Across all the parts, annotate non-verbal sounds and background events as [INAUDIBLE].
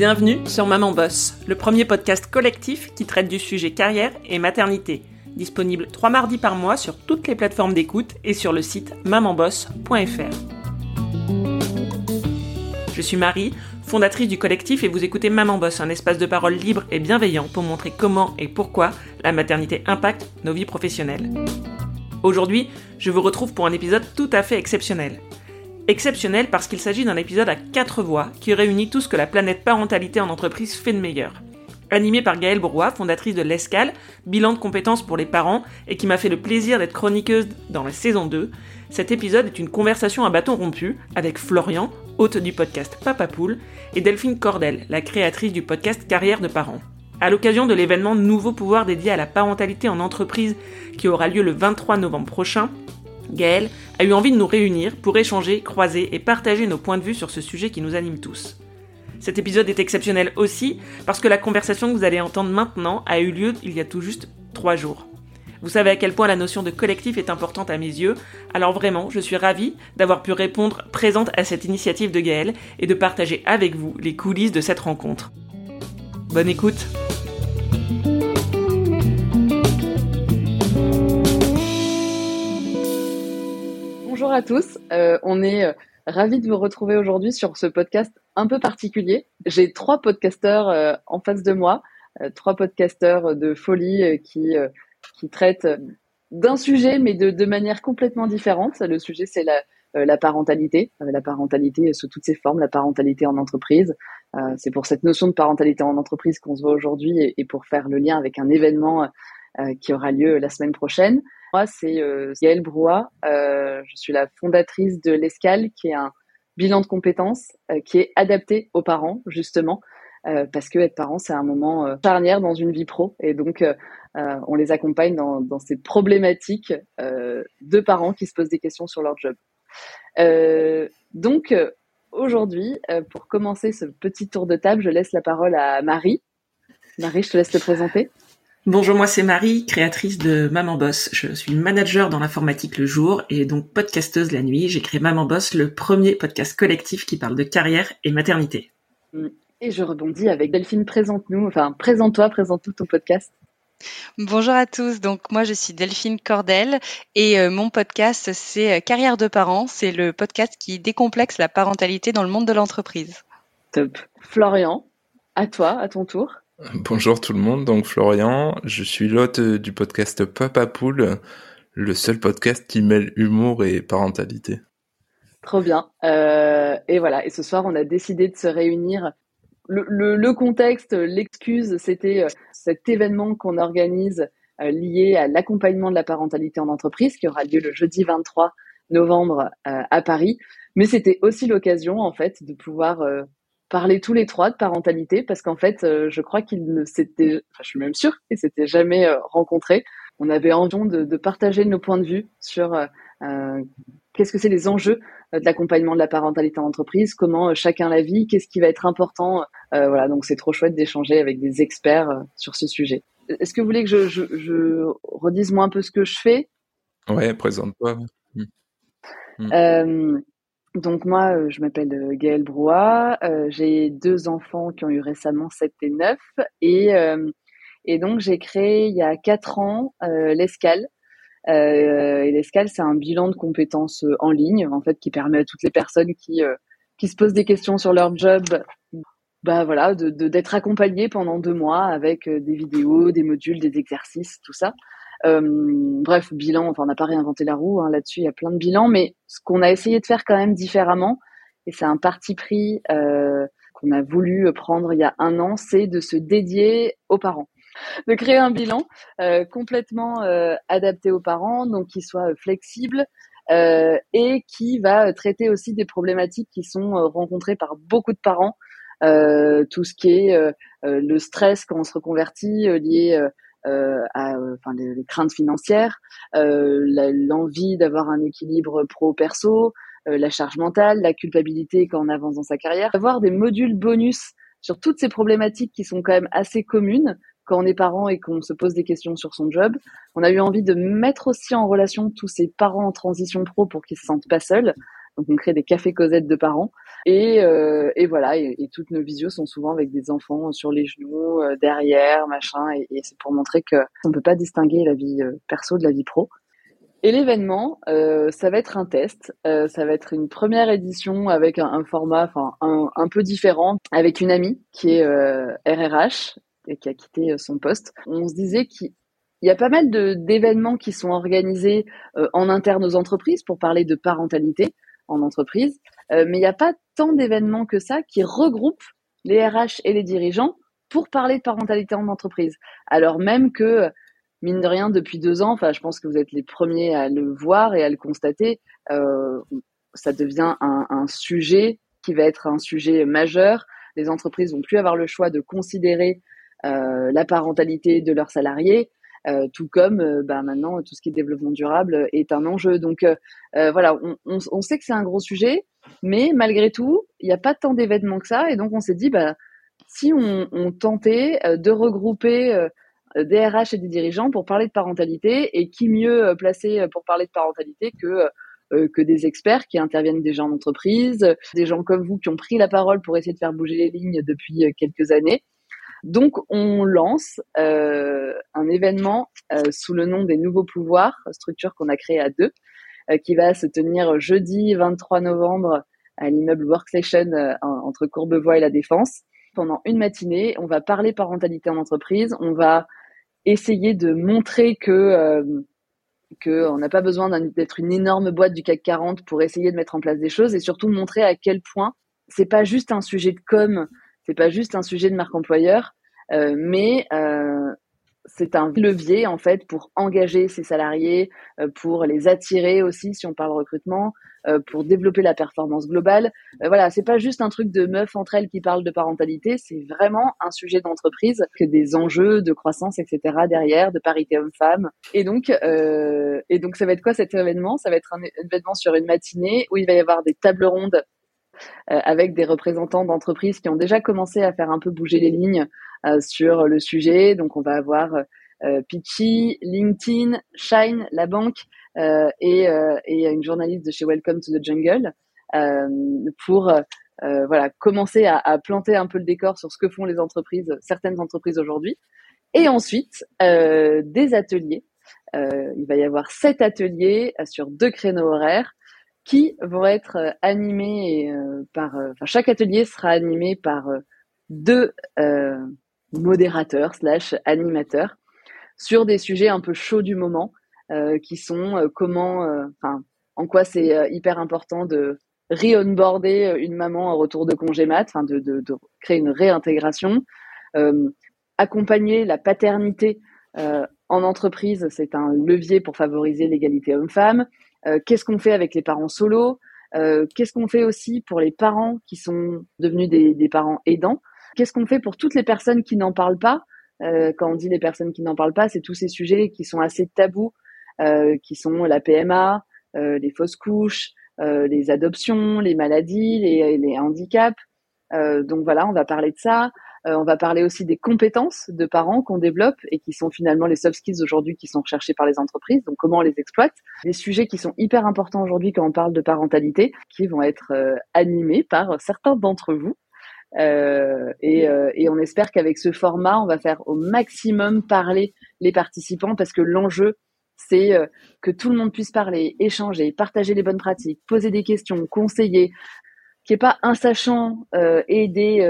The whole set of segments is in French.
Bienvenue sur Maman Boss, le premier podcast collectif qui traite du sujet carrière et maternité. Disponible trois mardis par mois sur toutes les plateformes d'écoute et sur le site mamanboss.fr. Je suis Marie, fondatrice du collectif et vous écoutez Maman Boss, un espace de parole libre et bienveillant pour montrer comment et pourquoi la maternité impacte nos vies professionnelles. Aujourd'hui, je vous retrouve pour un épisode tout à fait exceptionnel. Exceptionnel parce qu'il s'agit d'un épisode à quatre voix qui réunit tout ce que la planète parentalité en entreprise fait de meilleur. Animé par Gaëlle Brouat, fondatrice de l'ESCAL, bilan de compétences pour les parents, et qui m'a fait le plaisir d'être chroniqueuse dans la saison 2, cet épisode est une conversation à bâton rompu avec Florian, hôte du podcast Papa Poule, et Delphine Cordel, la créatrice du podcast Carrière de parents. À l'occasion de l'événement Nouveau pouvoir dédié à la parentalité en entreprise qui aura lieu le 23 novembre prochain, Gaëlle a eu envie de nous réunir pour échanger, croiser et partager nos points de vue sur ce sujet qui nous anime tous. Cet épisode est exceptionnel aussi parce que la conversation que vous allez entendre maintenant a eu lieu il y a tout juste trois jours. Vous savez à quel point la notion de collectif est importante à mes yeux, alors vraiment, je suis ravie d'avoir pu répondre présente à cette initiative de Gaëlle et de partager avec vous les coulisses de cette rencontre. Bonne écoute Bonjour à tous, euh, on est euh, ravis de vous retrouver aujourd'hui sur ce podcast un peu particulier. J'ai trois podcasteurs euh, en face de moi, trois podcasteurs de folie qui, qui traitent d'un sujet mais de, de, manière complètement différente. Le sujet c'est la, parentalité, la parentalité sous toutes ses formes, la parentalité en entreprise. c'est pour cette notion de parentalité en entreprise qu'on se voit aujourd'hui et, pour faire le lien avec un événement qui aura lieu la semaine prochaine. Moi, c'est euh, Gaëlle Brouat. Euh, je suis la fondatrice de l'Escale, qui est un bilan de compétences euh, qui est adapté aux parents, justement, euh, parce que être parent, c'est un moment charnière dans une vie pro. Et donc, on les accompagne dans, dans ces problématiques de parents qui se posent des questions sur leur job. donc, aujourd'hui, pour commencer ce petit tour de table, je laisse la parole à Marie. Marie, je te laisse te présenter. Bonjour, moi c'est Marie, créatrice de Maman Boss. Je suis manager dans l'informatique le jour et donc podcasteuse la nuit. J'ai créé Maman Boss, le premier podcast collectif qui parle de carrière et maternité. Et je rebondis avec Delphine, présente-nous, enfin présente-toi, présente-nous ton podcast. Bonjour à tous, donc moi je suis Delphine Cordel et euh, mon podcast c'est euh, Carrière de parents, c'est le podcast qui décomplexe la parentalité dans le monde de l'entreprise. Top. Florian, à toi, à ton tour. [LAUGHS] Bonjour tout le monde, donc Florian, je suis l'hôte du podcast Papa Poule, le seul podcast qui mêle humour et parentalité. Trop bien. Euh, et voilà, et ce soir on a décidé de se réunir. Le, contexte, l'excuse, c'était euh, cet événement qu'on organise euh, lié à l'accompagnement de la parentalité en entreprise qui aura lieu le jeudi 23 novembre à Paris. Mais c'était aussi l'occasion en fait de pouvoir parler tous les trois de parentalité parce qu'en fait, euh, je crois qu'ils ne s'étaient, enfin, je suis même sûre qu'ils s'étaient jamais euh, rencontrés. On avait envie de, de, partager nos points de vue sur euh, qu'est-ce que c'est les enjeux de l'accompagnement de la parentalité en entreprise, comment chacun la vit, qu'est-ce qui va être important. voilà, donc c'est trop chouette d'échanger avec des experts sur ce sujet. Est-ce que vous voulez que je, je, je, redise moi un peu ce que je fais? Ouais, présente-toi. Mmh. Mmh. Donc moi, euh, je m'appelle euh, Gaëlle Brouat, euh, j'ai deux enfants qui ont eu récemment 7 et 9 et, et donc j'ai créé il y a quatre ans l'Escale. et l'Escale, c'est un bilan de compétences en ligne en fait qui permet à toutes les personnes qui, qui se posent des questions sur leur job bah voilà, de d'être accompagné pendant deux mois avec des vidéos, des modules, des exercices, tout ça. Euh, bref, bilan, enfin on n'a pas réinventé la roue hein, là-dessus, il y a plein de bilans, mais ce qu'on a essayé de faire quand même différemment, et c'est un parti pris euh, qu'on a voulu prendre il y a un an, c'est de se dédier aux parents. De créer un bilan euh, complètement euh, adapté aux parents, donc qui soit flexible euh, et qui va traiter aussi des problématiques qui sont euh, rencontrées par beaucoup de parents, tout ce qui est le stress quand on se reconvertit, lié euh, à euh, enfin les, les, craintes financières, euh, l'envie d'avoir un équilibre pro-perso, la charge mentale, la culpabilité quand on avance dans sa carrière, avoir des modules bonus sur toutes ces problématiques qui sont quand même assez communes quand on est parent et qu'on se pose des questions sur son job. On a eu envie de mettre aussi en relation tous ces parents en transition pro pour qu'ils se sentent pas seuls. Donc on crée des cafés Cosette de parents. Et, euh, et voilà, et, toutes nos visios sont souvent avec des enfants sur les genoux, euh, derrière, machin. Et, c'est pour montrer que on peut pas distinguer la vie euh, perso de la vie pro. Et l'événement, ça va être un test. Ça va être une première édition avec un, format, un, peu différent, avec une amie qui est RRH et qui a quitté son poste. On se disait qu'il il y a pas mal d'événements qui sont organisés en interne aux entreprises pour parler de parentalité en entreprise, euh, mais il n'y a pas tant d'événements que ça qui regroupent les RH et les dirigeants pour parler de parentalité en entreprise. Alors même que, mine de rien, depuis deux ans, enfin, je pense que vous êtes les premiers à le voir et à le constater, euh, ça devient un, sujet qui va être un sujet majeur. Les entreprises vont plus avoir le choix de considérer euh, la parentalité de leurs salariés. Euh, tout comme euh, bah, maintenant tout ce qui est développement durable est un enjeu. Donc euh, voilà, on, on, on, sait que c'est un gros sujet, mais malgré tout, il n'y a pas tant d'événements que ça, et donc on s'est dit, bah, si on, on tentait de regrouper des RH et des dirigeants pour parler de parentalité, et qui mieux placé pour parler de parentalité que que des experts qui interviennent déjà en entreprise, des gens comme vous qui ont pris la parole pour essayer de faire bouger les lignes depuis quelques années. Donc, on lance euh, un événement euh, sous le nom des Nouveaux Pouvoirs, structure qu'on a créée à deux, euh, qui va se tenir jeudi 23 novembre à l'immeuble Workstation entre Courbevoie et La Défense. Pendant une matinée, on va parler parentalité en entreprise, on va essayer de montrer que que on n'a pas besoin d'être une énorme boîte du CAC 40 pour essayer de mettre en place des choses et surtout montrer à quel point c'est pas juste un sujet de com c'est pas juste un sujet de marque employeur, euh, mais euh, c'est un levier en fait pour engager ses salariés, euh, pour les attirer aussi si on parle recrutement, pour développer la performance globale. voilà, c'est pas juste un truc de meuf entre elles qui parlent de parentalité, c'est vraiment un sujet d'entreprise que des enjeux de croissance, etc. derrière, de parité homme-femme. Et donc, et donc ça va être quoi cet événement? Ça va être un événement sur une matinée où il va y avoir des tables rondes avec des représentants d'entreprises qui ont déjà commencé à faire un peu bouger les lignes euh, sur le sujet. Donc on va avoir euh, Pitchy, LinkedIn, Shine, la banque et, une journaliste de chez Welcome to the Jungle pour voilà commencer à, planter un peu le décor sur ce que font les entreprises, certaines entreprises aujourd'hui. Et ensuite des ateliers. il va y avoir sept ateliers sur deux créneaux horaires qui vont être euh, animés euh, par, euh, chaque atelier sera animé par deux modérateurs slash animateurs sur des sujets un peu chauds du moment, qui sont comment, en quoi c'est hyper important de re-onboarder une maman en retour de congé mat, de, de, créer une réintégration, accompagner la paternité en entreprise, c'est un levier pour favoriser l'égalité homme-femme. Euh, qu'est-ce qu'on fait avec les parents solos euh, Qu'est-ce qu'on fait aussi pour les parents qui sont devenus des, des parents aidants? Qu'est-ce qu'on fait pour toutes les personnes qui n'en parlent pas? Euh, Quand on dit les personnes qui n'en parlent pas, c'est tous ces sujets qui sont assez tabous, qui sont la PMA, les fausses couches, les adoptions, les maladies, les, les handicaps. donc voilà, on va parler de ça. Euh, on va parler aussi des compétences de parents qu'on développe et qui sont finalement les soft skills aujourd'hui qui sont recherchés par les entreprises. Donc comment on les exploite Des sujets qui sont hyper importants aujourd'hui quand on parle de parentalité, qui vont être euh, animés par certains d'entre vous. Euh, et, et, on espère qu'avec ce format, on va faire au maximum parler les participants parce que l'enjeu, c'est que tout le monde puisse parler, échanger, partager les bonnes pratiques, poser des questions, conseiller, qu'il n'y ait pas un sachant euh, et des,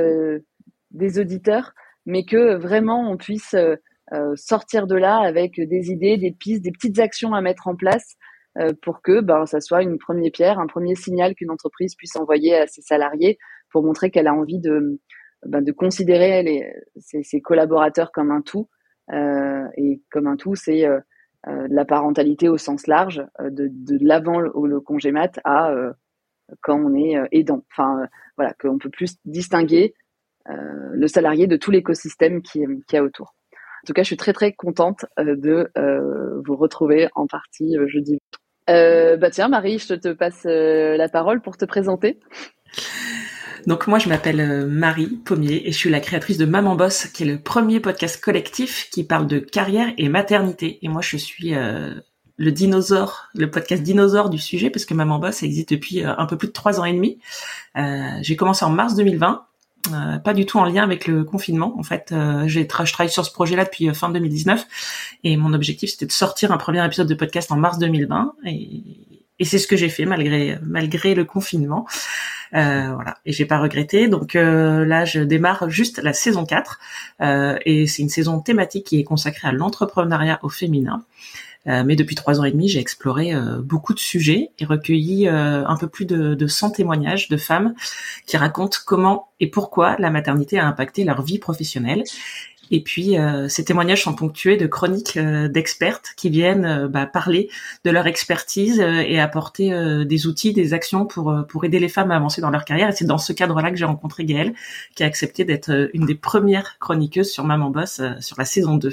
des auditeurs, mais que vraiment on puisse euh, euh, sortir de là avec des idées, des pistes, des petites actions à mettre en place euh, pour que ben, ça soit une première pierre, un premier signal qu'une entreprise puisse envoyer à ses salariés pour montrer qu'elle a envie de, ben, de considérer ses, collaborateurs comme un tout. et comme un tout, c'est la parentalité au sens large, de, de l'avant le, le congé mat à quand on est aidant. Enfin, voilà, qu'on peut plus distinguer le salarié de tout l'écosystème qui, qui a autour. En tout cas, je suis très très contente euh, de euh, vous retrouver en partie jeudi. Euh, bah tiens, Marie, je te passe la parole pour te présenter. Donc moi, je m'appelle Marie Pommier et je suis la créatrice de Maman Boss, qui est le premier podcast collectif qui parle de carrière et maternité. Et moi, je suis le dinosaure, le podcast dinosaure du sujet, parce que Maman Boss existe depuis un peu plus de trois ans et demi. j'ai commencé en mars 2020 euh, pas du tout en lien avec le confinement. En fait, euh, j'ai je travaille sur ce projet-là depuis euh, fin 2019 et mon objectif c'était de sortir un premier épisode de podcast en mars 2020 et, c'est ce que j'ai fait malgré malgré le confinement. voilà, et j'ai pas regretté. Donc là, je démarre juste la saison 4 et c'est une saison thématique qui est consacrée à l'entrepreneuriat au féminin. Euh, mais depuis trois ans et demi, j'ai exploré euh, beaucoup de sujets et recueilli euh, un peu plus de, de 100 témoignages de femmes qui racontent comment et pourquoi la maternité a impacté leur vie professionnelle. Et puis, ces témoignages sont ponctués de chroniques d'expertes qui viennent bah, parler de leur expertise et apporter des outils, des actions pour pour aider les femmes à avancer dans leur carrière. Et c'est dans ce cadre-là que j'ai rencontré Gaëlle, qui a accepté d'être une des premières chroniqueuses sur Maman Boss sur la saison 2.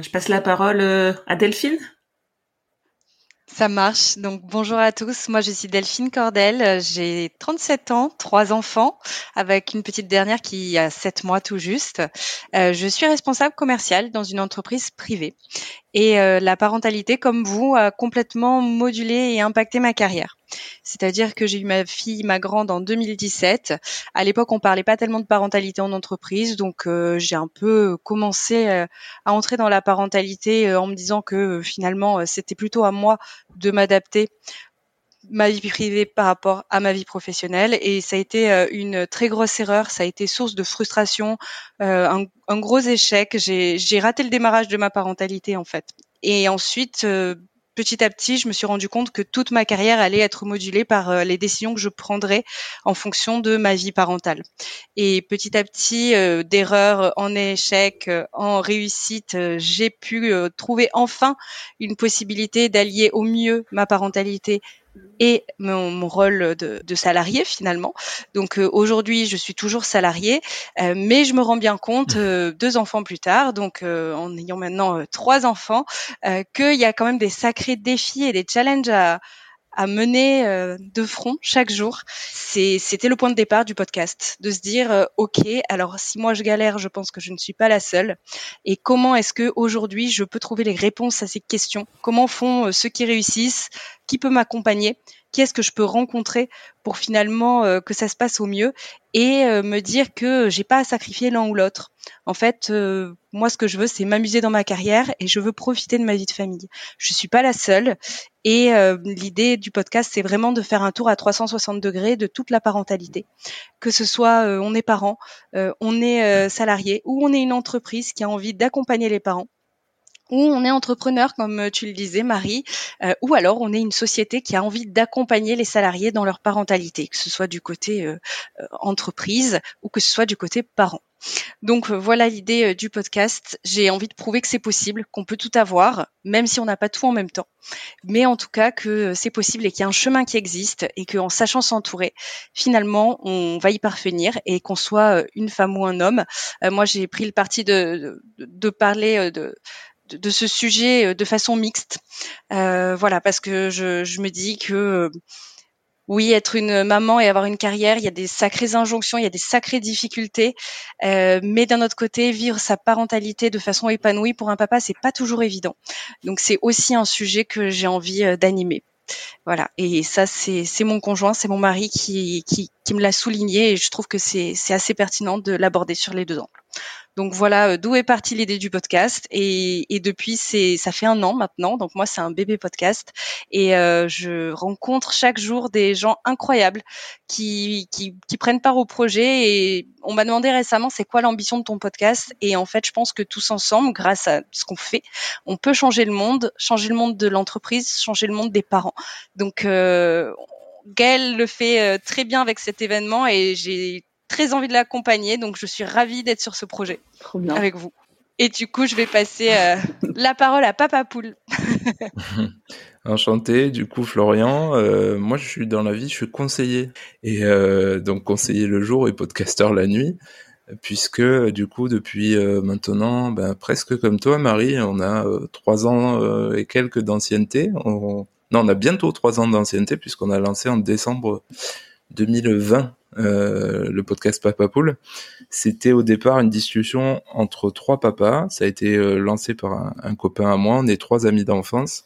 Je passe la parole euh, à Delphine. Ça marche. Donc bonjour à tous. Moi je suis Delphine Cordel. J'ai 37 ans, trois enfants, avec une petite dernière qui a 7 mois tout juste. Euh, je suis responsable commercial dans une entreprise privée. Et euh, la parentalité, comme vous, a complètement modulé et impacté ma carrière. C'est-à-dire que j'ai eu ma fille, ma grande, en 2017. À l'époque, on parlait pas tellement de parentalité en entreprise, donc euh, j'ai un peu commencé euh, à entrer dans la parentalité euh, en me disant que finalement, c'était plutôt à moi de m'adapter ma vie privée par rapport à ma vie professionnelle et ça a été une très grosse erreur, ça a été source de frustration, un, un, gros échec. J'ai raté le démarrage de ma parentalité en fait. Et ensuite, petit à petit, je me suis rendu compte que toute ma carrière allait être modulée par euh, les décisions que je prendrais en fonction de ma vie parentale. Et petit à petit, euh, d'erreurs en échec, euh, en réussite, j'ai pu trouver enfin une possibilité d'allier au mieux ma parentalité et mon, rôle de, salarié finalement. Donc euh, aujourd'hui, je suis toujours salarié, euh, mais je me rends bien compte [LAUGHS] euh, deux enfants plus tard, donc en ayant maintenant trois enfants, qu'il y a quand même des sacrés défis et des challenges à, à mener euh, de front chaque jour. C'était le point de départ du podcast, de se dire euh, ok, alors si moi je galère, je pense que je ne suis pas la seule. Et comment est-ce que aujourd'hui je peux trouver les réponses à ces questions? Comment font euh, ceux qui réussissent? Qui peut m'accompagner? Qui est-ce que je peux rencontrer pour finalement que ça se passe au mieux et me dire que j'ai pas à sacrifier l'un ou l'autre. En fait, moi, ce que je veux, c'est m'amuser dans ma carrière et je veux profiter de ma vie de famille. Je suis pas la seule et euh, l'idée du podcast, c'est vraiment de faire un tour à 360 degrés de toute la parentalité. Que ce soit euh, on est parent, euh, on est salarié ou on est une entreprise qui a envie d'accompagner les parents ou on est entrepreneur, comme tu le disais, Marie, ou alors on est une société qui a envie d'accompagner les salariés dans leur parentalité, que ce soit du côté entreprise ou que ce soit du côté parent. Donc euh, voilà l'idée euh, du podcast. J'ai envie de prouver que c'est possible, qu'on peut tout avoir, même si on n'a pas tout en même temps. Mais en tout cas que euh, c'est possible et qu'il y a un chemin qui existe et qu'en sachant s'entourer, finalement, on va y parvenir et qu'on soit une femme ou un homme. moi, j'ai pris le parti de, de, parler de de ce sujet de façon mixte. voilà, parce que je, je me dis que oui, être une maman et avoir une carrière, il y a des sacrées injonctions, il y a des sacrées difficultés. Euh, mais d'un autre côté, vivre sa parentalité de façon épanouie pour un papa, c'est pas toujours évident. Donc c'est aussi un sujet que j'ai envie euh, d'animer. Voilà. Et ça, c'est mon conjoint, c'est mon mari qui, qui, qui me l'a souligné et je trouve que c'est assez pertinent de l'aborder sur les deux angles. Donc voilà euh, d'où est partie l'idée du podcast. Et, et depuis c'est ça fait un an maintenant. Donc moi c'est un bébé podcast. Et euh, je rencontre chaque jour des gens incroyables qui, qui, qui prennent part au projet. Et on m'a demandé récemment c'est quoi l'ambition de ton podcast? Et en fait je pense que tous ensemble grâce à ce qu'on fait on peut changer le monde, changer le monde de l'entreprise, changer le monde des parents. Donc euh, le fait euh, très bien avec cet événement. Et j'ai très envie de l'accompagner. Donc, je suis ravie d'être sur ce projet avec vous. Et du coup, je vais passer euh, [LAUGHS] la parole à Papa Poule. [LAUGHS] Enchanté, du coup Florian, euh, moi je suis dans la vie, je suis conseiller et euh, donc conseiller le jour et podcasteur la nuit, puisque du coup depuis maintenant ben, presque comme toi Marie, on a trois ans et quelques d'ancienneté, non on a bientôt trois ans d'ancienneté puisqu'on a lancé en décembre 2020 euh, le podcast Papa Poule. C'était au départ une discussion entre trois papas. Ça a été euh, lancé par un, copain à moi. On est trois amis d'enfance.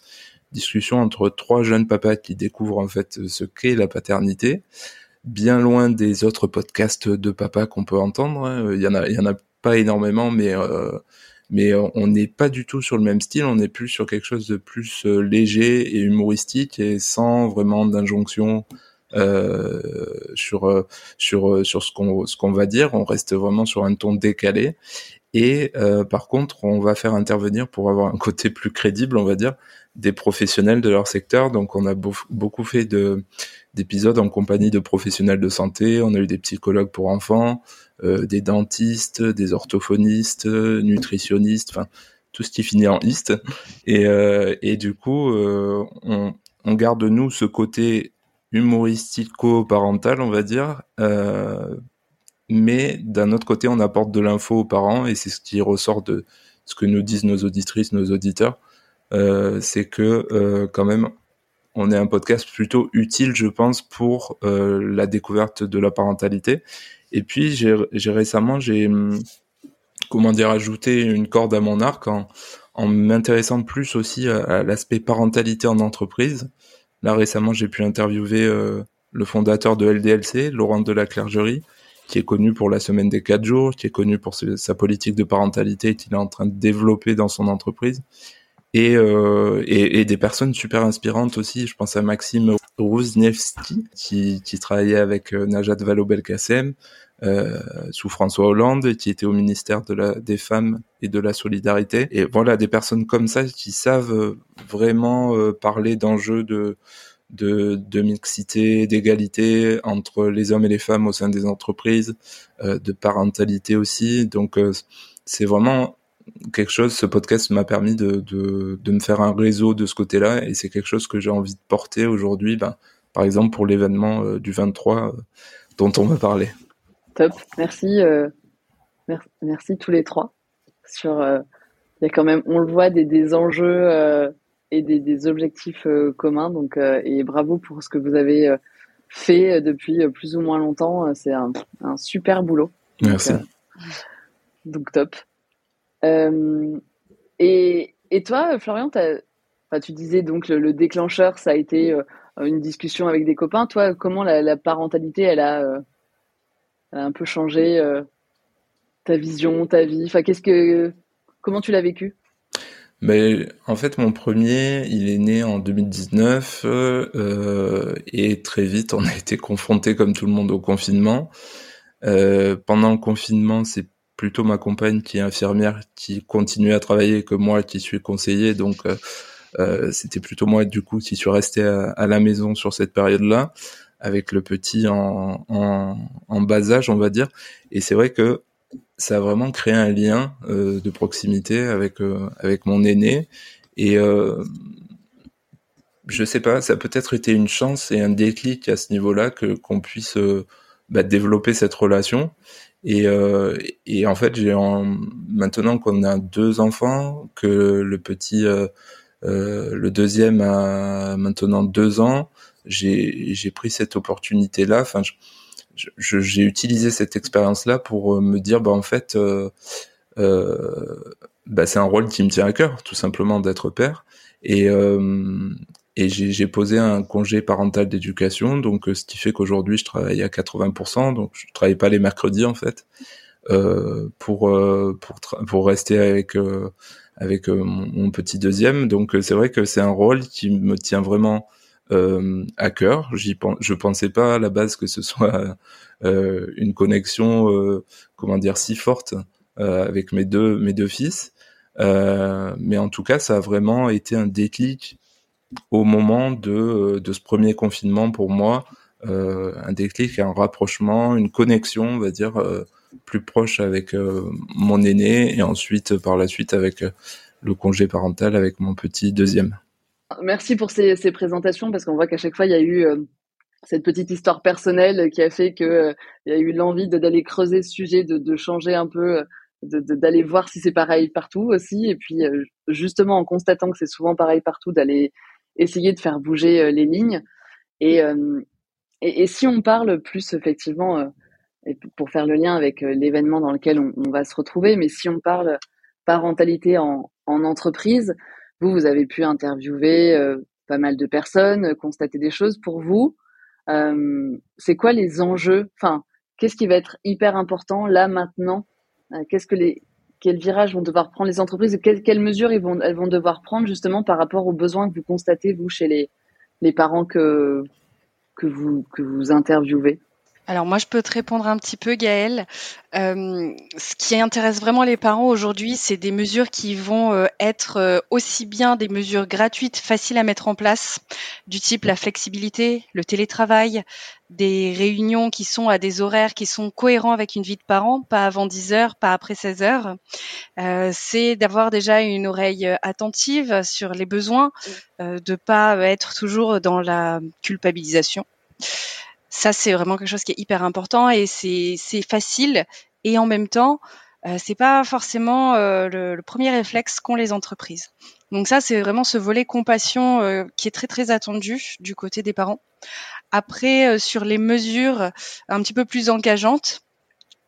discussion entre trois jeunes papas qui découvrent en fait ce qu'est la paternité, bien loin des autres podcasts de papa qu'on peut entendre. Hein. Il y en a, pas énormément, mais euh, mais on n'est pas du tout sur le même style. On est plus sur quelque chose de plus léger et humoristique et sans vraiment d'injonction sur euh, sur sur ce qu'on ce qu'on va dire. On reste vraiment sur un ton décalé. Et par contre, on va faire intervenir pour avoir un côté plus crédible, on va dire, des professionnels de leur secteur. Donc, on a beaucoup fait de d'épisodes en compagnie de professionnels de santé. On a eu des psychologues pour enfants, euh, des dentistes, des orthophonistes, nutritionnistes, enfin tout ce qui finit en iste. Et, euh, et du coup, euh, on, on, garde nous ce côté humoristico-parental, on va dire. mais d'un autre côté, on apporte de l'info aux parents et c'est ce qui ressort de ce que nous disent nos auditrices, nos auditeurs. c'est que quand même on est un podcast plutôt utile, je pense, pour euh, la découverte de la parentalité. Et puis, j'ai récemment, j'ai hum, comment dire, ajouté une corde à mon arc en, m'intéressant plus aussi à, l'aspect parentalité en entreprise. Là, récemment, j'ai pu interviewer euh, le fondateur de LDLC, Laurent de la Clergerie, qui est connu pour la semaine des quatre jours, qui est connu pour sa politique de parentalité qu'il est en train de développer dans son entreprise euh, et, et, des personnes super inspirantes aussi. Je pense à Maxime Rouzniewski qui, qui travaillait avec euh, Najat Vallaud-Belkacem euh, sous François Hollande, qui était au ministère des Femmes et de la Solidarité. Et voilà, des personnes comme ça qui savent euh, vraiment parler d'enjeux de, mixité, d'égalité entre les hommes et les femmes au sein des entreprises, de parentalité aussi. Donc c'est vraiment quelque chose, ce podcast m'a permis de, de, me faire un réseau de ce côté-là et c'est quelque chose que j'ai envie de porter aujourd'hui, ben, par exemple pour l'événement euh, du 23 euh, dont on va parler. Top, merci, euh, merci, merci, tous les trois. Sur, il y a quand même, on le voit, des, des enjeux et des, des objectifs communs, donc et bravo pour ce que vous avez fait depuis plus ou moins longtemps. C'est un, un, super boulot. Merci. donc top. Euh, et, et, toi, Florian, tu disais donc le, déclencheur, ça a été euh, une discussion avec des copains. Toi, comment la, parentalité, elle a, euh, un peu changé ta vision, ta vie Enfin, qu'est-ce que, comment tu l'as vécu? Mais en fait, mon premier, il est né en 2019 et très vite, on a [LAUGHS] été confronté, comme tout le monde, au confinement. pendant le confinement, c'est plutôt ma compagne qui est infirmière qui continue à travailler que moi qui suis conseiller. Donc euh, euh, c'était plutôt moi du coup qui suis resté à, la maison sur cette période-là avec le petit en, en, bas âge, on va dire. Et c'est vrai que ça a vraiment créé un lien euh, de proximité avec euh, avec mon aîné. Et euh, je sais pas, ça a peut-être été une chance et un déclic à ce niveau-là que qu'on puisse bah, développer cette relation. Et, euh, en fait, maintenant qu'on a deux enfants, que le petit, euh, euh, le deuxième a maintenant deux ans, j'ai pris cette opportunité-là. Enfin, j'ai utilisé cette expérience-là pour me dire, bah en fait, euh, euh, bah, c'est un rôle qui me tient à cœur, tout simplement d'être père. Et, euh, et j'ai posé un congé parental d'éducation, donc euh, ce qui fait qu'aujourd'hui je travaille à 80%, donc je travaille pas les mercredis en fait, euh, pour euh, pour pour rester avec euh, avec mon, petit deuxième. Donc c'est vrai que c'est un rôle qui me tient vraiment à cœur. J'y je pensais pas à la base que ce [LAUGHS] soit une connexion comment dire si forte avec mes deux mes deux fils. mais en tout cas, ça a vraiment été un déclic au moment de, euh, de ce premier confinement pour moi, euh, un déclic, un rapprochement, une connexion, on va dire, euh, plus proche avec mon aîné et ensuite par la suite avec le congé parental avec mon petit deuxième. Merci pour ces, présentations parce qu'on voit qu'à chaque fois il y a eu cette petite histoire personnelle qui a fait que il y a eu l'envie d'aller creuser ce sujet, de, de changer un peu, d'aller de, voir si c'est pareil partout aussi et puis justement en constatant que c'est souvent pareil partout d'aller essayer de faire bouger euh, les lignes. Euh, et, et, si on parle plus effectivement, euh, pour faire le lien avec l'événement dans lequel on, va se retrouver, mais si on parle parentalité en, en entreprise, vous, vous avez pu interviewer pas mal de personnes, constater des choses. Pour vous, c'est quoi les enjeux? Enfin, qu'est-ce qui va être hyper important là maintenant? Qu'est-ce que les quels virages vont devoir prendre les entreprises et quelles, mesures ils vont, elles vont devoir prendre justement par rapport aux besoins que vous constatez vous chez les, les parents que, que vous que vous interviewez? Alors moi, je peux te répondre un petit peu, Gaëlle. Euh, ce qui intéresse vraiment les parents aujourd'hui, c'est des mesures qui vont euh, être euh, aussi bien des mesures gratuites, faciles à mettre en place, du type la flexibilité, le télétravail, des réunions qui sont à des horaires qui sont cohérents avec une vie de parent, pas avant 10 heures, pas après 16 heures. c'est d'avoir déjà une oreille attentive sur les besoins, de pas être toujours dans la culpabilisation. Ça, c'est vraiment quelque chose qui est hyper important et c'est facile et en même temps, euh, c'est pas forcément euh, le, premier réflexe qu'ont les entreprises. Donc ça, c'est vraiment ce volet compassion euh, qui est très très attendu du côté des parents. Après, euh, sur les mesures un petit peu plus engageantes,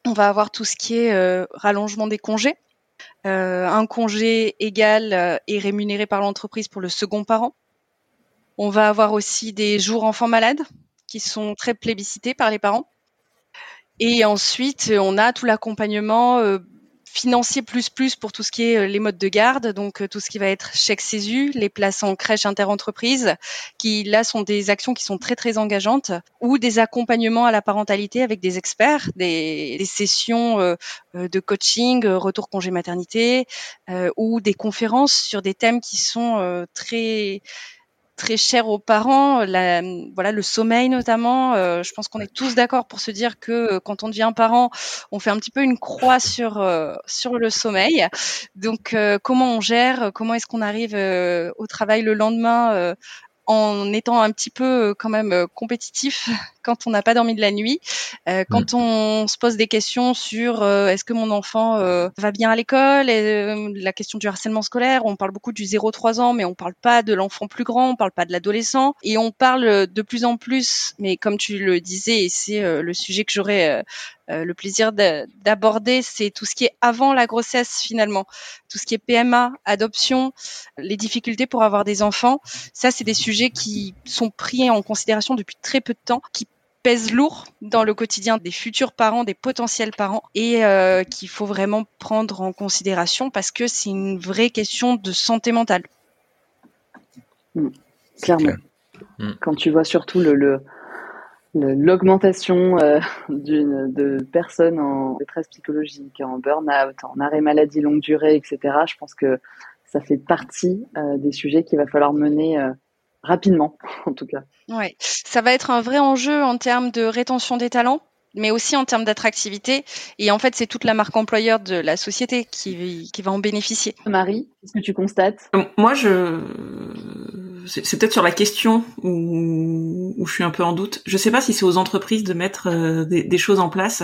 on va avoir tout ce qui est rallongement des congés. un congé égal et rémunéré par l'entreprise pour le second parent. On va avoir aussi des jours enfants malades qui sont très plébiscités par les parents. Et ensuite, on a tout l'accompagnement euh, financier plus plus pour tout ce qui est euh, les modes de garde, donc euh, tout ce qui va être chèque CESU, les places en crèche interentreprise, qui là sont des actions qui sont très très engageantes, ou des accompagnements à la parentalité avec des experts, des, sessions de coaching, retour congé maternité, ou des conférences sur des thèmes qui sont très très cher aux parents, voilà le sommeil notamment. Euh, je pense qu'on est tous d'accord pour se dire que euh, quand on devient parent, on fait un petit peu une croix sur euh, sur le sommeil. Donc comment on gère, comment est-ce qu'on arrive au travail le lendemain en étant un petit peu quand même compétitif [LAUGHS] quand on n'a pas dormi de la nuit, euh, quand on se pose des questions sur euh, est-ce que mon enfant euh, va bien à l'école, et, la question du harcèlement scolaire, on parle beaucoup du 0-3 ans, mais on parle pas de l'enfant plus grand, on parle pas de l'adolescent, et on parle de plus en plus, mais comme tu le disais, et c'est le sujet que j'aurais le plaisir d'aborder, c'est tout ce qui est avant la grossesse finalement, tout ce qui est PMA, adoption, les difficultés pour avoir des enfants. Ça, c'est des sujets qui sont pris en considération depuis très peu de temps, qui pèse lourd dans le quotidien des futurs parents, des potentiels parents, et euh, qu'il faut vraiment prendre en considération parce que c'est une vraie question de santé mentale. Mmh. clairement. Mmh. Quand tu vois surtout le, l'augmentation euh, [LAUGHS] de personnes en détresse psychologique, en burn-out, en arrêt maladie longue durée, etc., je pense que ça fait partie euh, des sujets qu'il va falloir mener rapidement, [LAUGHS] en tout cas. Ouais, ça va être un vrai enjeu en termes de rétention des talents, mais aussi en termes d'attractivité. Et en fait, c'est toute la marque employeur de la société qui, qui va en bénéficier. Marie, qu'est-ce que tu constates? Euh, Moi, je c'est peut-être sur la question où, je suis un peu en doute. Je sais pas si c'est aux entreprises de mettre euh, des, choses en place.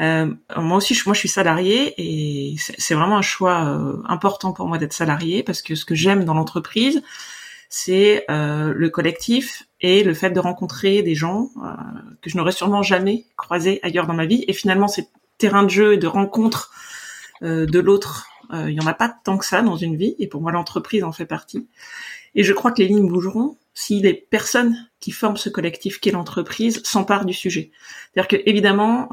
Euh, moi aussi, je, moi, je suis salarié et c'est vraiment un choix euh, important pour moi d'être salarié parce que ce que j'aime dans l'entreprise, c'est euh, le collectif et le fait de rencontrer des gens euh, que je n'aurais sûrement jamais croisés ailleurs dans ma vie. Et finalement, ces terrains de jeu et de rencontres euh, de l'autre, il y en a pas tant que ça dans une vie. Et pour moi, l'entreprise en fait partie. Et je crois que les lignes bougeront si les personnes qui forment ce collectif qu'est l'entreprise s'emparent du sujet. C'est-à-dire que évidemment,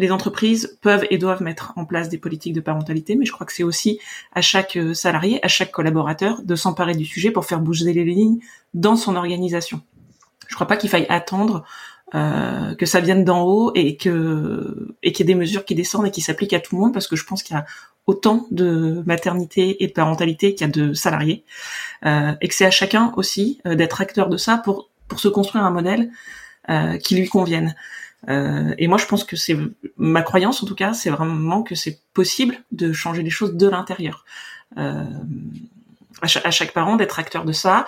les entreprises peuvent et doivent mettre en place des politiques de parentalité, mais je crois que c'est aussi à chaque euh, salarié, à chaque collaborateur de s'emparer du sujet pour faire bouger les lignes dans son organisation. Je crois pas qu'il faille attendre euh, que ça vienne d'en haut et que et qu'il y ait des mesures qui descendent et qui s'appliquent à tout le monde parce que je pense qu'il y a autant de maternité et de parentalité qu'il y a de salariés euh, et que c'est à chacun aussi d'être acteur de ça pour pour se construire un modèle qui lui convienne. Euh, et moi, je pense que c'est ma croyance, en tout cas, c'est vraiment que c'est possible de changer les choses de l'intérieur. Euh, à, chaque, parent d'être acteur de ça.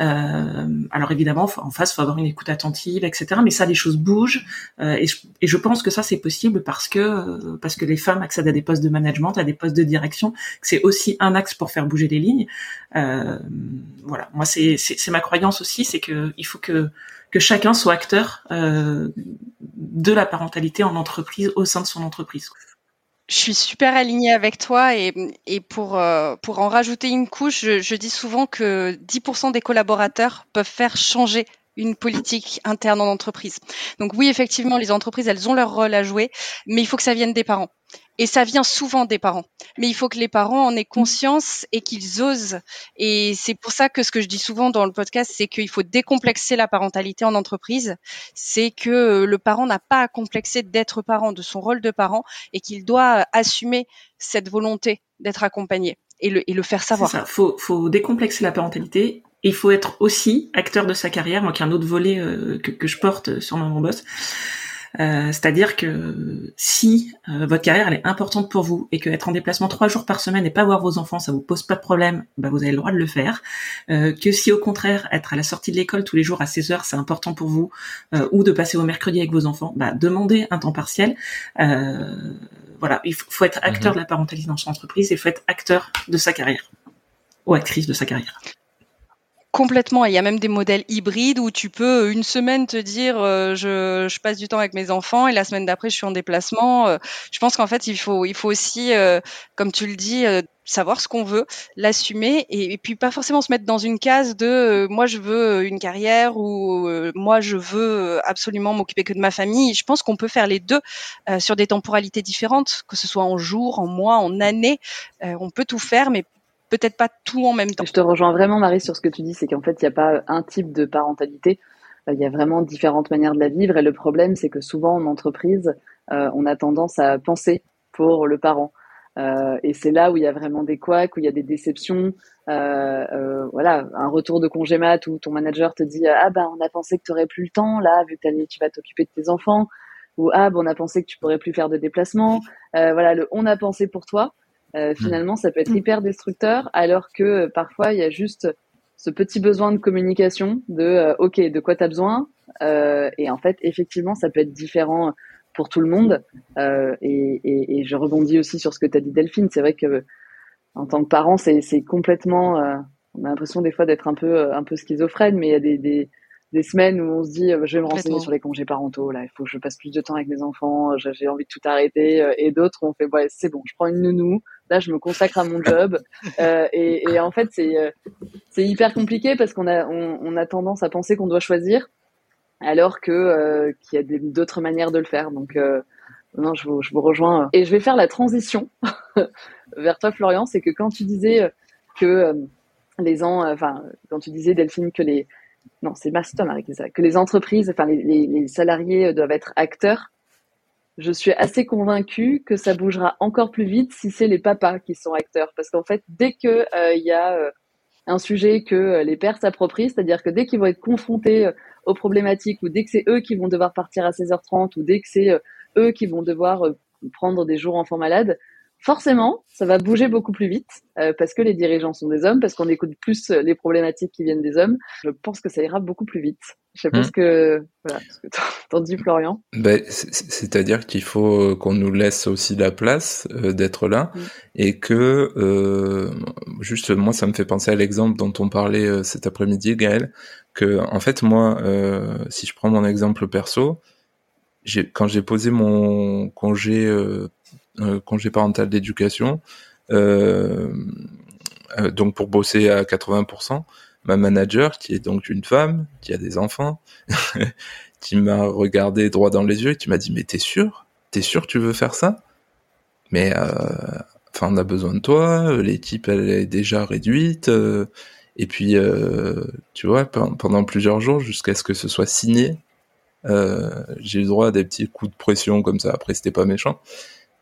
Euh, alors évidemment, en face, faut avoir une écoute attentive, etc. Mais ça, les choses bougent, euh, et, je, et, je, pense que ça, c'est possible parce que parce que les femmes accèdent à des postes de management, à des postes de direction. C'est aussi un axe pour faire bouger les lignes. Euh, voilà, moi, c'est ma croyance aussi, c'est que il faut que que chacun soit acteur euh, de la parentalité en entreprise au sein de son entreprise. Je suis super alignée avec toi et, euh, pour en rajouter une couche, je, je dis souvent que 10% des collaborateurs peuvent faire changer une politique interne en entreprise. Donc oui, effectivement, les entreprises, elles ont leur rôle à jouer, mais il faut que ça vienne des parents. Et ça vient souvent des parents. Mais il faut que les parents en aient conscience et qu'ils osent. Et c'est pour ça que ce que je dis souvent dans le podcast, c'est qu'il faut décomplexer la parentalité en entreprise. C'est que le parent n'a pas à complexer d'être parent, de son rôle de parent, et qu'il doit assumer cette volonté d'être accompagné et le, et le faire savoir. Ça. Faut, faut décomplexer la parentalité il faut être aussi acteur de sa carrière, moi qui est un autre volet euh, que, que, je porte sur mon boss. Euh, C'est-à-dire que si euh, votre carrière elle est importante pour vous et que être en déplacement trois jours par semaine et pas voir vos enfants, ça vous pose pas de problème, bah vous avez le droit de le faire. Euh, que si au contraire être à la sortie de l'école tous les jours à 16 heures c'est important pour vous, euh, ou de passer au mercredi avec vos enfants, bah demandez un temps partiel. voilà, il faut, être acteur mhm. de la parentalité dans son entreprise et faut être acteur de sa carrière ou actrice de sa carrière. Complètement. Il y a même des modèles hybrides où tu peux euh, une semaine te dire euh, je, je, passe du temps avec mes enfants et la semaine d'après je suis en déplacement. Euh, je pense qu'en fait il faut il faut aussi, comme tu le dis, savoir ce qu'on veut, l'assumer et, et, puis pas forcément se mettre dans une case de moi je veux une carrière ou moi je veux absolument m'occuper que de ma famille. Je pense qu'on peut faire les deux sur des temporalités différentes, que ce soit en jours, en mois, en années. on peut tout faire, mais peut-être pas tout en même temps. Je te rejoins vraiment, Marie, sur ce que tu dis, c'est qu'en fait, il n'y a pas un type de parentalité. Euh, il y a vraiment différentes manières de la vivre. Et le problème, c'est que souvent en entreprise, euh, on a tendance à penser pour le parent. Euh, et c'est là où il y a vraiment des couacs, où il y a des déceptions. Voilà, un retour de congé mat où ton manager te dit ah ben on a pensé que tu aurais plus le temps là vu que tu vas t'occuper de tes enfants ou ah ben on a pensé que tu pourrais plus faire de déplacements. voilà, le on a pensé pour toi. Euh, finalement, ça peut être hyper destructeur, alors que euh, parfois, il y a juste ce petit besoin de communication de euh, OK, de quoi tu as besoin Et en fait, effectivement, ça peut être différent pour tout le monde. Et, et, et, je rebondis aussi sur ce que tu as dit, Delphine. C'est vrai que en tant que parent, c'est complètement. on a l'impression des fois d'être un peu, un peu schizophrène, mais il y a des, des, des semaines où on se dit je vais me renseigner sur les congés parentaux là il faut que je passe plus de temps avec mes enfants j'ai envie de tout arrêter et d'autres on fait ouais c'est bon je prends une nounou là je me consacre à mon job [LAUGHS] euh, et, et, en fait c'est euh, c'est hyper compliqué parce qu'on a on, on, a tendance à penser qu'on doit choisir alors que euh, qu'il y a d'autres manières de le faire. Donc euh, non je vous, je vous rejoins et je vais faire la transition [LAUGHS] vers toi Florian c'est que quand tu disais que les ans enfin quand tu disais Delphine que les non, c'est Mastom avec ça. Que les entreprises, enfin les, salariés euh, doivent être acteurs. Je suis assez convaincue que ça bougera encore plus vite si c'est les papas qui sont acteurs, parce qu'en fait, dès que euh, y a euh, un sujet que les pères s'approprient, c'est-à-dire que dès qu'ils vont être confrontés aux problématiques, ou dès que c'est eux qui vont devoir partir à 16h30, ou dès que c'est eux qui vont devoir prendre des jours enfants malades, forcément, ça va bouger beaucoup plus vite euh, parce que les dirigeants sont des hommes, parce qu'on écoute plus euh, les problématiques qui viennent des hommes. Je pense que ça ira beaucoup plus vite. Je sais pas ce que voilà, ce que [LAUGHS] t'en dis, Florian. Ben, c'est-à-dire qu'il faut qu'on nous laisse aussi la place euh, d'être là hmm. et que euh, juste moi, ça me fait penser à l'exemple dont on parlait cet après-midi, Gaël, que en fait moi, si je prends mon exemple perso, quand j'ai posé mon congé euh, congé parental d'éducation, euh, euh, donc pour bosser à 80%, ma manager, qui est donc une femme, qui a des enfants, [LAUGHS] qui m'a regardé droit dans les yeux et qui m'a dit mais t'es sûr? T'es sûr tu veux faire ça? Mais enfin on a besoin de toi, l'équipe elle est déjà réduite et puis tu vois pendant plusieurs jours jusqu'à ce que ce soit signé, j'ai eu droit à des petits coups de pression comme ça. Après c'était pas méchant,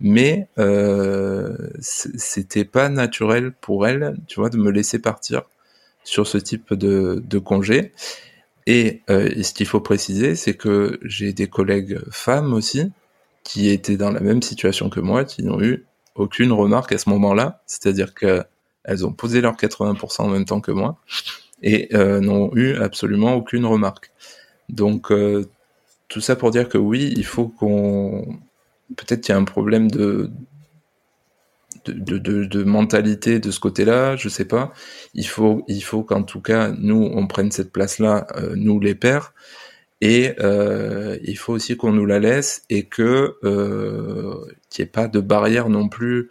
mais euh, c'était pas naturel pour elle, tu vois, de me laisser partir sur ce type de, de congé. Et, euh, ce qu'il faut préciser, c'est que j'ai des collègues femmes aussi qui étaient dans la même situation que moi, qui n'ont eu aucune remarque à ce moment-là, c'est-à-dire qu'elles ont posé leurs 80% en même temps que moi et euh, n'ont eu absolument aucune remarque. Donc euh, tout ça pour dire que oui, il faut qu'on peut-être qu'il y a un problème de, de, de, mentalité de ce côté-là, je sais pas. Il faut, il faut qu'en tout cas, nous, on prenne cette place-là, euh, nous les pères, et euh, il faut aussi qu'on nous la laisse et que euh, qu'il n'y ait pas de barrière non plus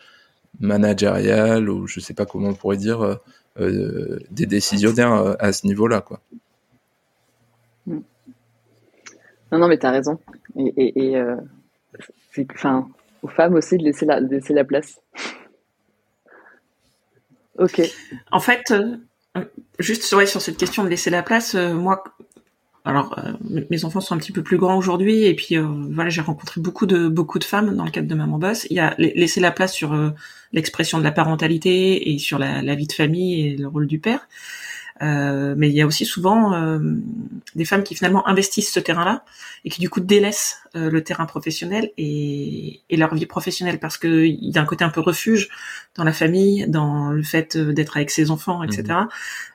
managériale ou je sais pas comment on pourrait dire euh, des décisionnaires à ce niveau-là quoi. Non non mais tu as raison et enfin aux femmes aussi de laisser la, laisser la place. [LAUGHS] ok. En fait, juste sur, sur cette question de laisser la place, moi, alors, euh, mes enfants sont un petit peu plus grands aujourd'hui, et puis euh, voilà, j'ai rencontré beaucoup de beaucoup de femmes dans le cadre de Maman Boss. Il y a laissé la place sur euh, l'expression de la parentalité et sur la, vie de famille et le rôle du père. Euh, mais il y a aussi souvent euh, des femmes qui finalement investissent ce terrain-là et qui du coup délaissent euh, le terrain professionnel et, et, leur vie professionnelle parce que il y a un côté un peu refuge dans la famille, dans le fait d'être avec ses enfants, etc.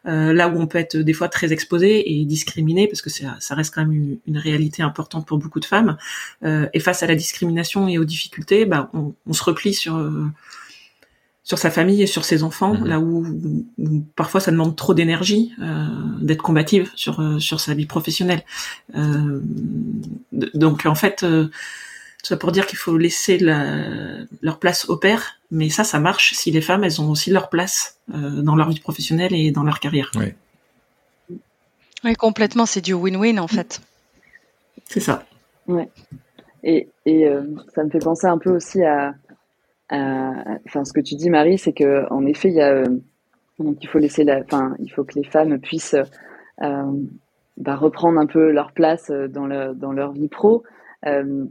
Mmh. là où on peut être des fois très exposé et discriminé parce que ça, ça reste quand même une, une, réalité importante pour beaucoup de femmes. et face à la discrimination et aux difficultés, bah, on, on se replie sur sur sa famille et sur ses enfants, mhm. là où, parfois ça demande trop d'énergie euh, d'être combative sur euh, sur sa vie professionnelle. Euh, donc en fait, euh, ça pour dire qu'il faut laisser la, leur place au père, mais ça, ça marche si les femmes elles ont aussi leur place euh, dans leur vie professionnelle et dans leur carrière. Oui, oui complètement, c'est du win-win en fait. C'est ça. Ouais. Et, et ça me fait penser un peu aussi à enfin, ce que tu dis, Marie, c'est que en effet, il y a donc il faut laisser la, enfin, il faut que les femmes puissent euh, bah, reprendre un peu leur place dans, le, dans leur vie pro. Euh,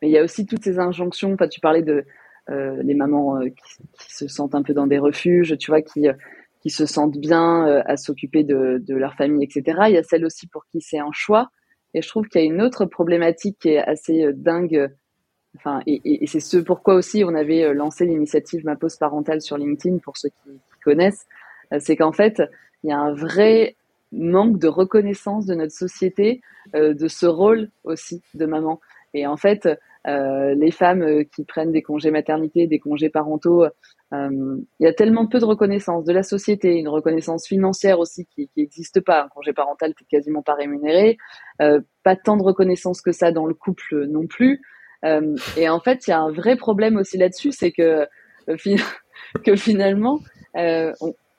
mais il y a aussi toutes ces injonctions. Tu parlais de euh, les mamans qui, qui, se sentent un peu dans des refuges, tu vois, qui qui se sentent bien à s'occuper de, de leur famille, etc. Il y a celles aussi pour qui c'est un choix. Et je trouve qu'il y a une autre problématique qui est assez dingue Enfin, et, c'est ce pourquoi aussi on avait euh, lancé l'initiative Ma pause parentale sur LinkedIn pour ceux qui, connaissent. Euh, c'est qu'en fait, il y a un vrai manque de reconnaissance de notre société euh, de ce rôle aussi de maman. Et en fait, les femmes qui prennent des congés maternité, des congés parentaux, il y a tellement peu de reconnaissance de la société, une reconnaissance financière aussi qui n'existe pas. Un congé parental qui quasiment pas rémunéré, pas tant de reconnaissance que ça dans le couple non plus. Euh, et en fait, il y a un vrai problème aussi là-dessus, c'est que, euh, [LAUGHS] que finalement, euh,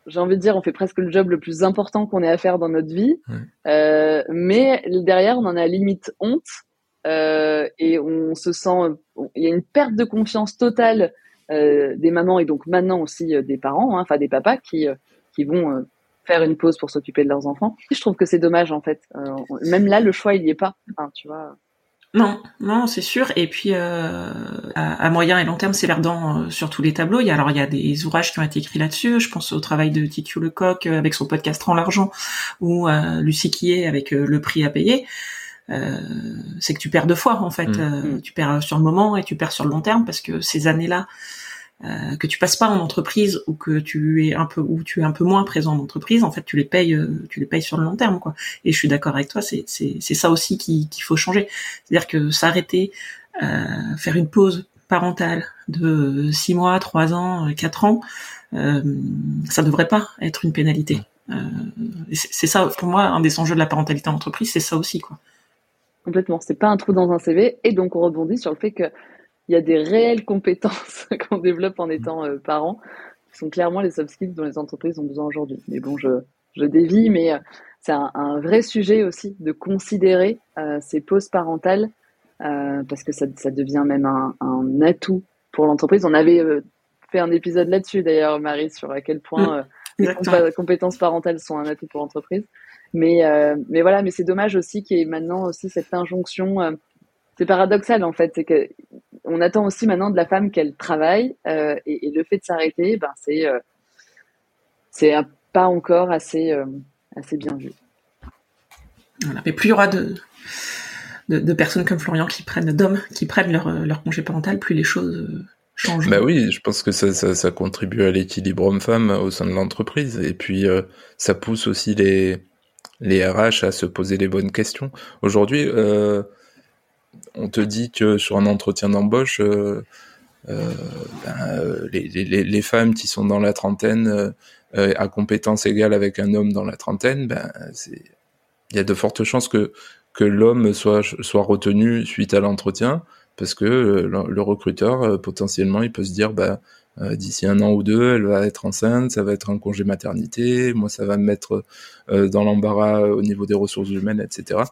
j'ai envie de dire, on fait presque le job le plus important qu'on ait à faire dans notre vie, euh, mais derrière, on en a limite honte euh, et on se sent, il y a une perte de confiance totale euh, des mamans et donc maintenant aussi des parents, hein, enfin des papas qui qui vont faire une pause pour s'occuper de leurs enfants. Je trouve que c'est dommage en fait. même là, le choix il y est pas, tu vois. Non, non, c'est sûr. Et puis euh, à, moyen et long terme, c'est verdant euh, sur tous les tableaux. Il y a alors il y a des ouvrages qui ont été écrits là-dessus. Je pense au travail de Titu Lecoq euh, avec son podcast Rend l'argent ou euh, Lucie Quillet avec euh, le prix à payer. c'est que tu perds deux fois en fait. Mmh. tu perds sur le moment et tu perds sur le long terme parce que ces années-là, euh, que tu passes pas en entreprise ou que tu es un peu ou tu es un peu moins présent en entreprise, en fait, tu les payes, euh, tu les payes sur le long terme, quoi. Et je suis d'accord avec toi, c'est c'est ça aussi qu'il faut changer, c'est-à-dire que s'arrêter, euh, faire une pause parentale de six mois, trois ans, euh, quatre ans, euh, ça devrait pas être une pénalité. Euh, c'est ça, pour moi, un des enjeux de la parentalité en entreprise, c'est ça aussi, quoi. Complètement. C'est pas un trou dans un CV. Et donc, on rebondit sur le fait que il y a des réelles compétences [LAUGHS] qu'on développe en étant euh, parent, qui sont clairement les soft skills dont les entreprises ont besoin aujourd'hui. Mais bon, je, je dévie, mais euh, c'est un, un, vrai sujet aussi de considérer euh, ces pauses parentales, euh, parce que ça, ça, devient même un, un atout pour l'entreprise. On avait fait un épisode là-dessus d'ailleurs, Marie, sur à quel point mmh, les compétences parentales sont un atout pour l'entreprise. Mais, mais voilà, mais c'est dommage aussi qu'il y ait maintenant aussi cette injonction c'est paradoxal en fait, c'est que on attend aussi maintenant de la femme qu'elle travaille euh, et, et, le fait de s'arrêter, ben c'est euh, c'est pas encore assez euh, assez bien vu. Voilà. Mais plus il y aura de, de, de personnes comme Florian qui prennent d'hommes qui prennent leur, leur congé parental, plus les choses changent. Bah oui, je pense que ça, ça, ça contribue à l'équilibre homme-femme au sein de l'entreprise et puis ça pousse aussi les les RH à se poser les bonnes questions. Aujourd'hui, euh, on te dit que sur un entretien d'embauche, euh, euh, ben, euh, les, femmes qui sont dans la trentaine à compétences égales avec un homme dans la trentaine, ben, il y a de fortes chances que que l'homme soit, soit retenu suite à l'entretien, parce que le, recruteur, potentiellement, il peut se dire, bah, d'ici un an ou deux, elle va être enceinte, ça va être un congé maternité, moi ça va me mettre dans l'embarras au niveau des ressources humaines, etc.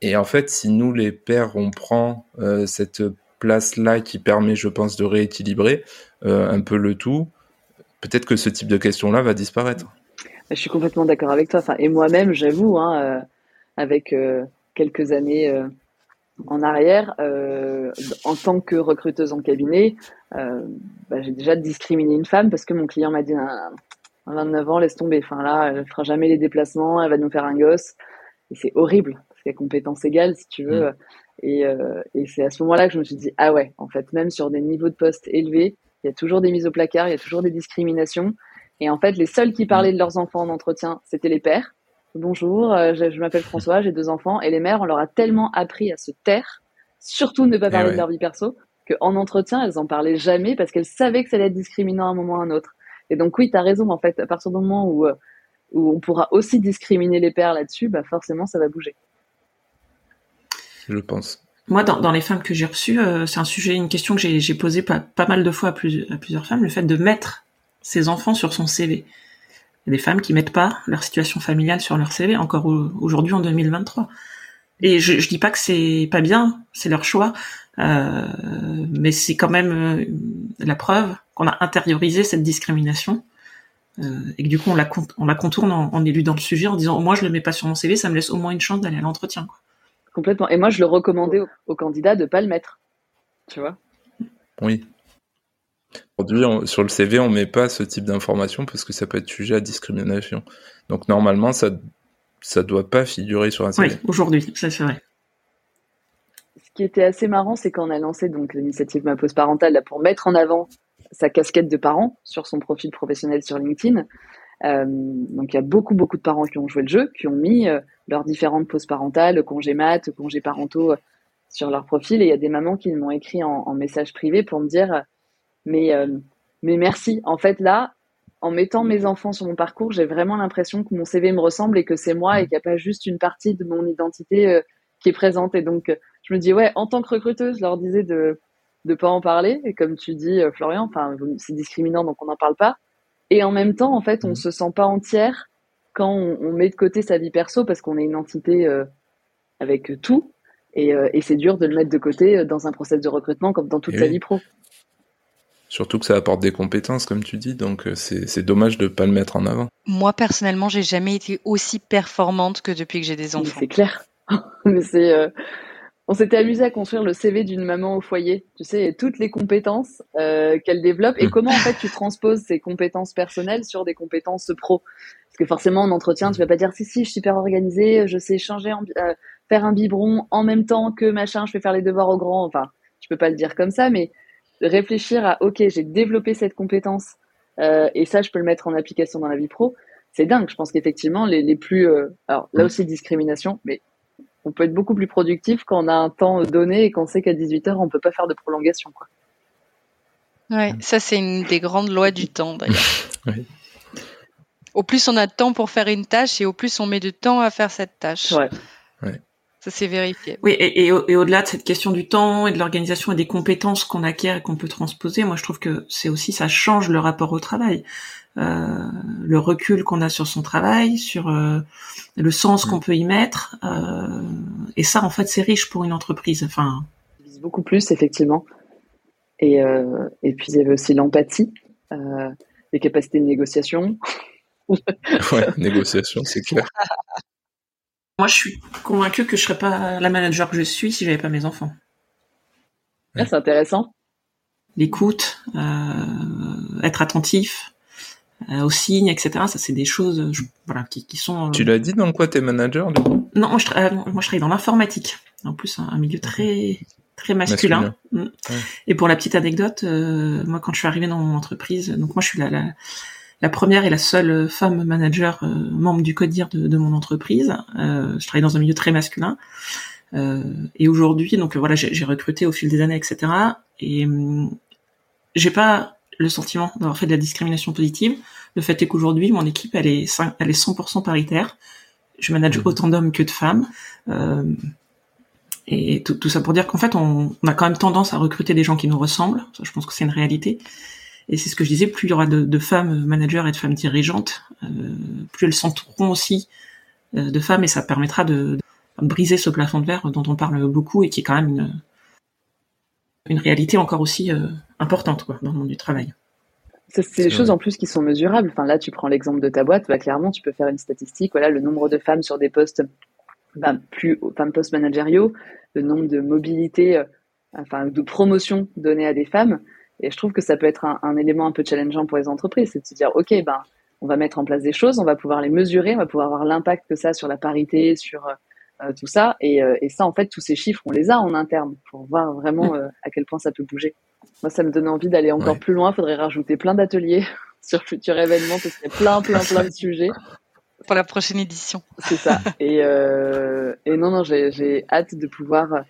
et en fait, si nous les pères, on prend cette place-là qui permet, je pense, de rééquilibrer un peu le tout, peut-être que ce type de question-là va disparaître. Je suis complètement d'accord avec toi. Enfin, et moi-même, j'avoue, hein, euh, avec euh, quelques années euh, en arrière, en tant que recruteuse en cabinet, bah, j'ai déjà discriminé une femme parce que mon client m'a dit à 29 ans, laisse tomber. Enfin là, elle fera jamais les déplacements, elle va nous faire un gosse. Et c'est horrible compétences égales, si tu veux. Mm. Et, et c'est à ce moment-là que je me suis dit, ah ouais, en fait, même sur des niveaux de poste élevés, il y a toujours des mises au placard, il y a toujours des discriminations. Et en fait, les seuls qui parlaient de leurs enfants en entretien, c'était les pères. Bonjour, euh, je, m'appelle François, j'ai deux enfants. Et les mères, on leur a tellement appris à se taire, surtout ne pas eh parler de leur vie perso, qu'en entretien, elles en parlaient jamais parce qu'elles savaient que ça allait être discriminant à un moment ou à un autre. Et donc oui, tu as raison, en fait, à partir du moment où, euh, où on pourra aussi discriminer les pères là-dessus, bah forcément, ça va bouger. Je pense. Moi, dans, les femmes que j'ai reçues, euh, c'est un sujet, une question que j'ai posée pas, mal de fois à, plus, à plusieurs femmes, le fait de mettre ses enfants sur son CV. Il y a des femmes qui mettent pas leur situation familiale sur leur CV, encore aujourd'hui en 2023. Et je, je dis pas que c'est pas bien, c'est leur choix, euh, mais c'est quand même euh, la preuve qu'on a intériorisé cette discrimination et que du coup on la, on la contourne en, en éludant le sujet en disant moi je le mets pas sur mon CV, ça me laisse au moins une chance d'aller à l'entretien. Complètement. Et moi, je le recommandais aux, candidats de pas le mettre. Tu vois? Oui. Aujourd'hui, sur le CV, on met pas ce type d'information parce que ça peut être sujet à discrimination. Donc normalement, ça ça doit pas figurer sur un CV. Oui, aujourd'hui, ça c'est vrai. Ce qui était assez marrant, c'est quand on a lancé donc l'initiative Ma Pause Parentale là, pour mettre en avant sa casquette de parent sur son profil professionnel sur LinkedIn. Euh, donc il y a beaucoup beaucoup de parents qui ont joué le jeu, qui ont mis euh, leurs différentes pauses parentales, congés mat, congés parentaux euh, sur leur profil. Et il y a des mamans qui m'ont écrit en, message privé pour me dire mais mais merci. En fait là, en mettant mes enfants sur mon parcours, j'ai vraiment l'impression que mon CV me ressemble et que c'est moi et qu'il n'y a pas juste une partie de mon identité qui est présente. Et donc je me dis ouais, en tant que recruteuse, je leur disais de de pas en parler. Et comme tu dis, Florian, c'est discriminant donc on n'en parle pas. Et en même temps, en fait, on mmh. se sent pas entière quand on, met de côté sa vie perso parce qu'on est une entité euh, avec tout. Et, euh, et c'est dur de le mettre de côté euh, dans un process de recrutement comme dans toute sa vie pro. Surtout que ça apporte des compétences, comme tu dis, donc c'est dommage de ne pas le mettre en avant. Moi, personnellement, j'ai jamais été aussi performante que depuis que j'ai des enfants. C'est clair. [LAUGHS] Mais c'est on s'était amusé à construire le CV d'une maman au foyer, tu sais, toutes les compétences euh, qu'elle développe et mm. comment en fait tu transposes ces compétences personnelles sur des compétences pro. Parce que forcément en entretien, tu vas pas dire si si, je suis super organisée, je sais changer, euh, faire un biberon en même temps que machin, je vais faire les devoirs au grand. Enfin, je peux pas le dire comme ça, mais réfléchir à ok, j'ai développé cette compétence euh, et ça, je peux le mettre en application dans la vie pro. C'est dingue. Je pense qu'effectivement les, les plus, alors là mm. aussi discrimination, mais on peut être beaucoup plus productif quand on a un temps donné et qu'on sait qu'à 18h, on ne peut pas faire de prolongation. Quoi. Ouais, ça c'est une des grandes lois du temps d'ailleurs. [LAUGHS] Au plus on a de temps pour faire une tâche et au plus on met de temps à faire cette tâche. Ouais. Ça c'est vérifié. Oui, et, au-delà de cette question du temps et de l'organisation et des compétences qu'on acquiert et qu'on peut transposer, moi je trouve que c'est aussi ça change le rapport au travail. Euh, le recul qu'on a sur son travail, sur euh, le sens qu'on peut y mettre. Euh, et ça, en fait, c'est riche pour une entreprise. Enfin, beaucoup plus effectivement. Et, et puis il y avait aussi l'empathie, les capacités de négociation. [LAUGHS] ouais, négociation, c'est clair. [LAUGHS] Moi, je suis convaincue que je serais pas la manager que je suis si j'avais pas mes enfants. Ah, c'est intéressant. L'écoute, être attentif, euh, au signe, etc. Ça, c'est des choses voilà, qui, qui sont... Euh, tu l'as dit dans quoi t'es manager, du coup? Non, moi je, euh, moi, je travaille dans l'informatique. En plus, un, milieu très très masculin. Mm. Et pour la petite anecdote, moi, quand je suis arrivée dans mon entreprise, donc moi, je suis la, la, la première et la seule femme manager membre du CODIR de, de mon entreprise. je travaille dans un milieu très masculin. et aujourd'hui, donc voilà, j'ai recruté au fil des années, etc. Et hum, j'ai pas le sentiment d'avoir fait de la discrimination positive. Le fait est qu'aujourd'hui, mon équipe, elle est, elle est 100% paritaire. Je manage autant d'hommes que de femmes. et tout, tout, ça pour dire qu'en fait, on, on, a quand même tendance à recruter des gens qui nous ressemblent. Ça, je pense que c'est une réalité. Et c'est ce que je disais, plus il y aura de, de femmes managers et de femmes dirigeantes, euh, plus elles s'entoureront aussi euh, de femmes et ça permettra de, de, briser ce plafond de verre dont on parle beaucoup et qui est quand même une, une réalité encore aussi euh, importante quoi, dans le monde du travail. C'est des choses en plus qui sont mesurables. Enfin, là, tu prends l'exemple de ta boîte, bah, clairement, tu peux faire une statistique. Voilà, le nombre de femmes sur des postes bah, plus, enfin, postes managériaux, le nombre de mobilité, enfin, de promotions données à des femmes. Et je trouve que ça peut être un, un, élément un peu challengeant pour les entreprises, c'est de se dire, OK, ben, on va mettre en place des choses, on va pouvoir les mesurer, on va pouvoir voir l'impact que ça a sur la parité, sur euh, tout ça. Et, euh, et, ça, en fait, tous ces chiffres, on les a en interne pour voir vraiment euh, à quel point ça peut bouger. Moi, ça me donne envie d'aller encore ouais. plus loin. Il faudrait rajouter plein d'ateliers [LAUGHS] sur futur événement parce qu'il y a plein, plein, plein de sujets. Pour la prochaine édition. C'est ça. Et, euh, et non, non, j'ai hâte de pouvoir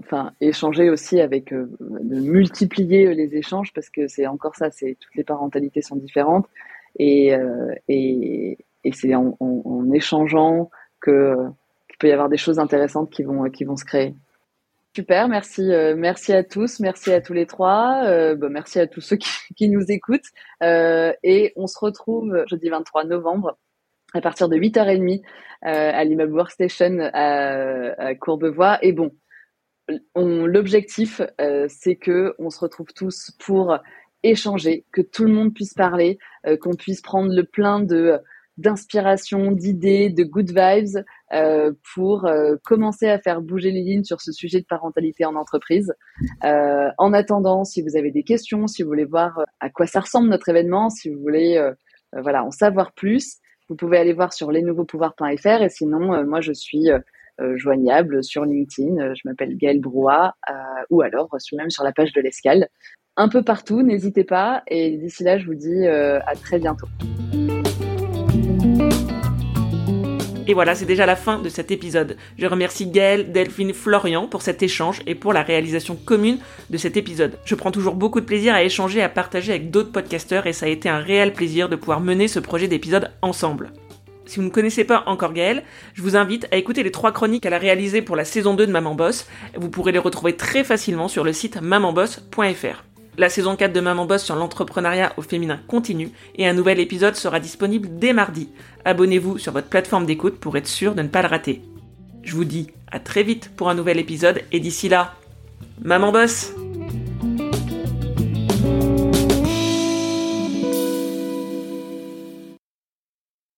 enfin échanger aussi avec euh, de multiplier les échanges parce que c'est encore ça c'est toutes les parentalités sont différentes et euh, et, et c'est en, en, en, échangeant que qu'il peut y avoir des choses intéressantes qui vont qui vont se créer. Super merci euh, merci à tous merci à tous les trois euh, bah, merci à tous ceux qui, [LAUGHS] nous écoutent euh, et on se retrouve jeudi 23 novembre à partir de 8h30 à l'immeuble Workstation à, à Courbevoie. Et bon l'objectif, c'est que on se retrouve tous pour échanger, que tout le monde puisse parler, qu'on puisse prendre le plein de d'inspiration, d'idées, de good vibes euh, pour commencer à faire bouger les lignes sur ce sujet de parentalité en entreprise. en attendant, si vous avez des questions, si vous voulez voir à quoi ça ressemble notre événement, si vous voulez voilà en savoir plus, vous pouvez aller voir sur lesnouveauxpouvoirs.fr et sinon, moi je suis euh, joignable sur LinkedIn. Euh, je m'appelle Gaëlle Brouat euh, ou alors même sur la page de l'Escale. Un peu partout, n'hésitez pas. Et d'ici là, je vous dis à très bientôt. Et voilà, c'est déjà la fin de cet épisode. Je remercie Gaëlle, Delphine, Florian pour cet échange et pour la réalisation commune de cet épisode. Je prends toujours beaucoup de plaisir à échanger et à partager avec d'autres podcasteurs et ça a été un réel plaisir de pouvoir mener ce projet d'épisode ensemble. Si vous ne connaissez pas encore Gaëlle, je vous invite à écouter les trois chroniques qu'elle a réalisées pour la saison 2 de Maman Boss. Vous pourrez les retrouver très facilement sur le site mamanboss.fr. La saison 4 de Maman Boss sur l'entrepreneuriat au féminin continue et un nouvel épisode sera disponible dès mardi. Abonnez-vous sur votre plateforme d'écoute pour être sûr de ne pas le rater. Je vous dis à très vite pour un nouvel épisode et d'ici là, Maman Boss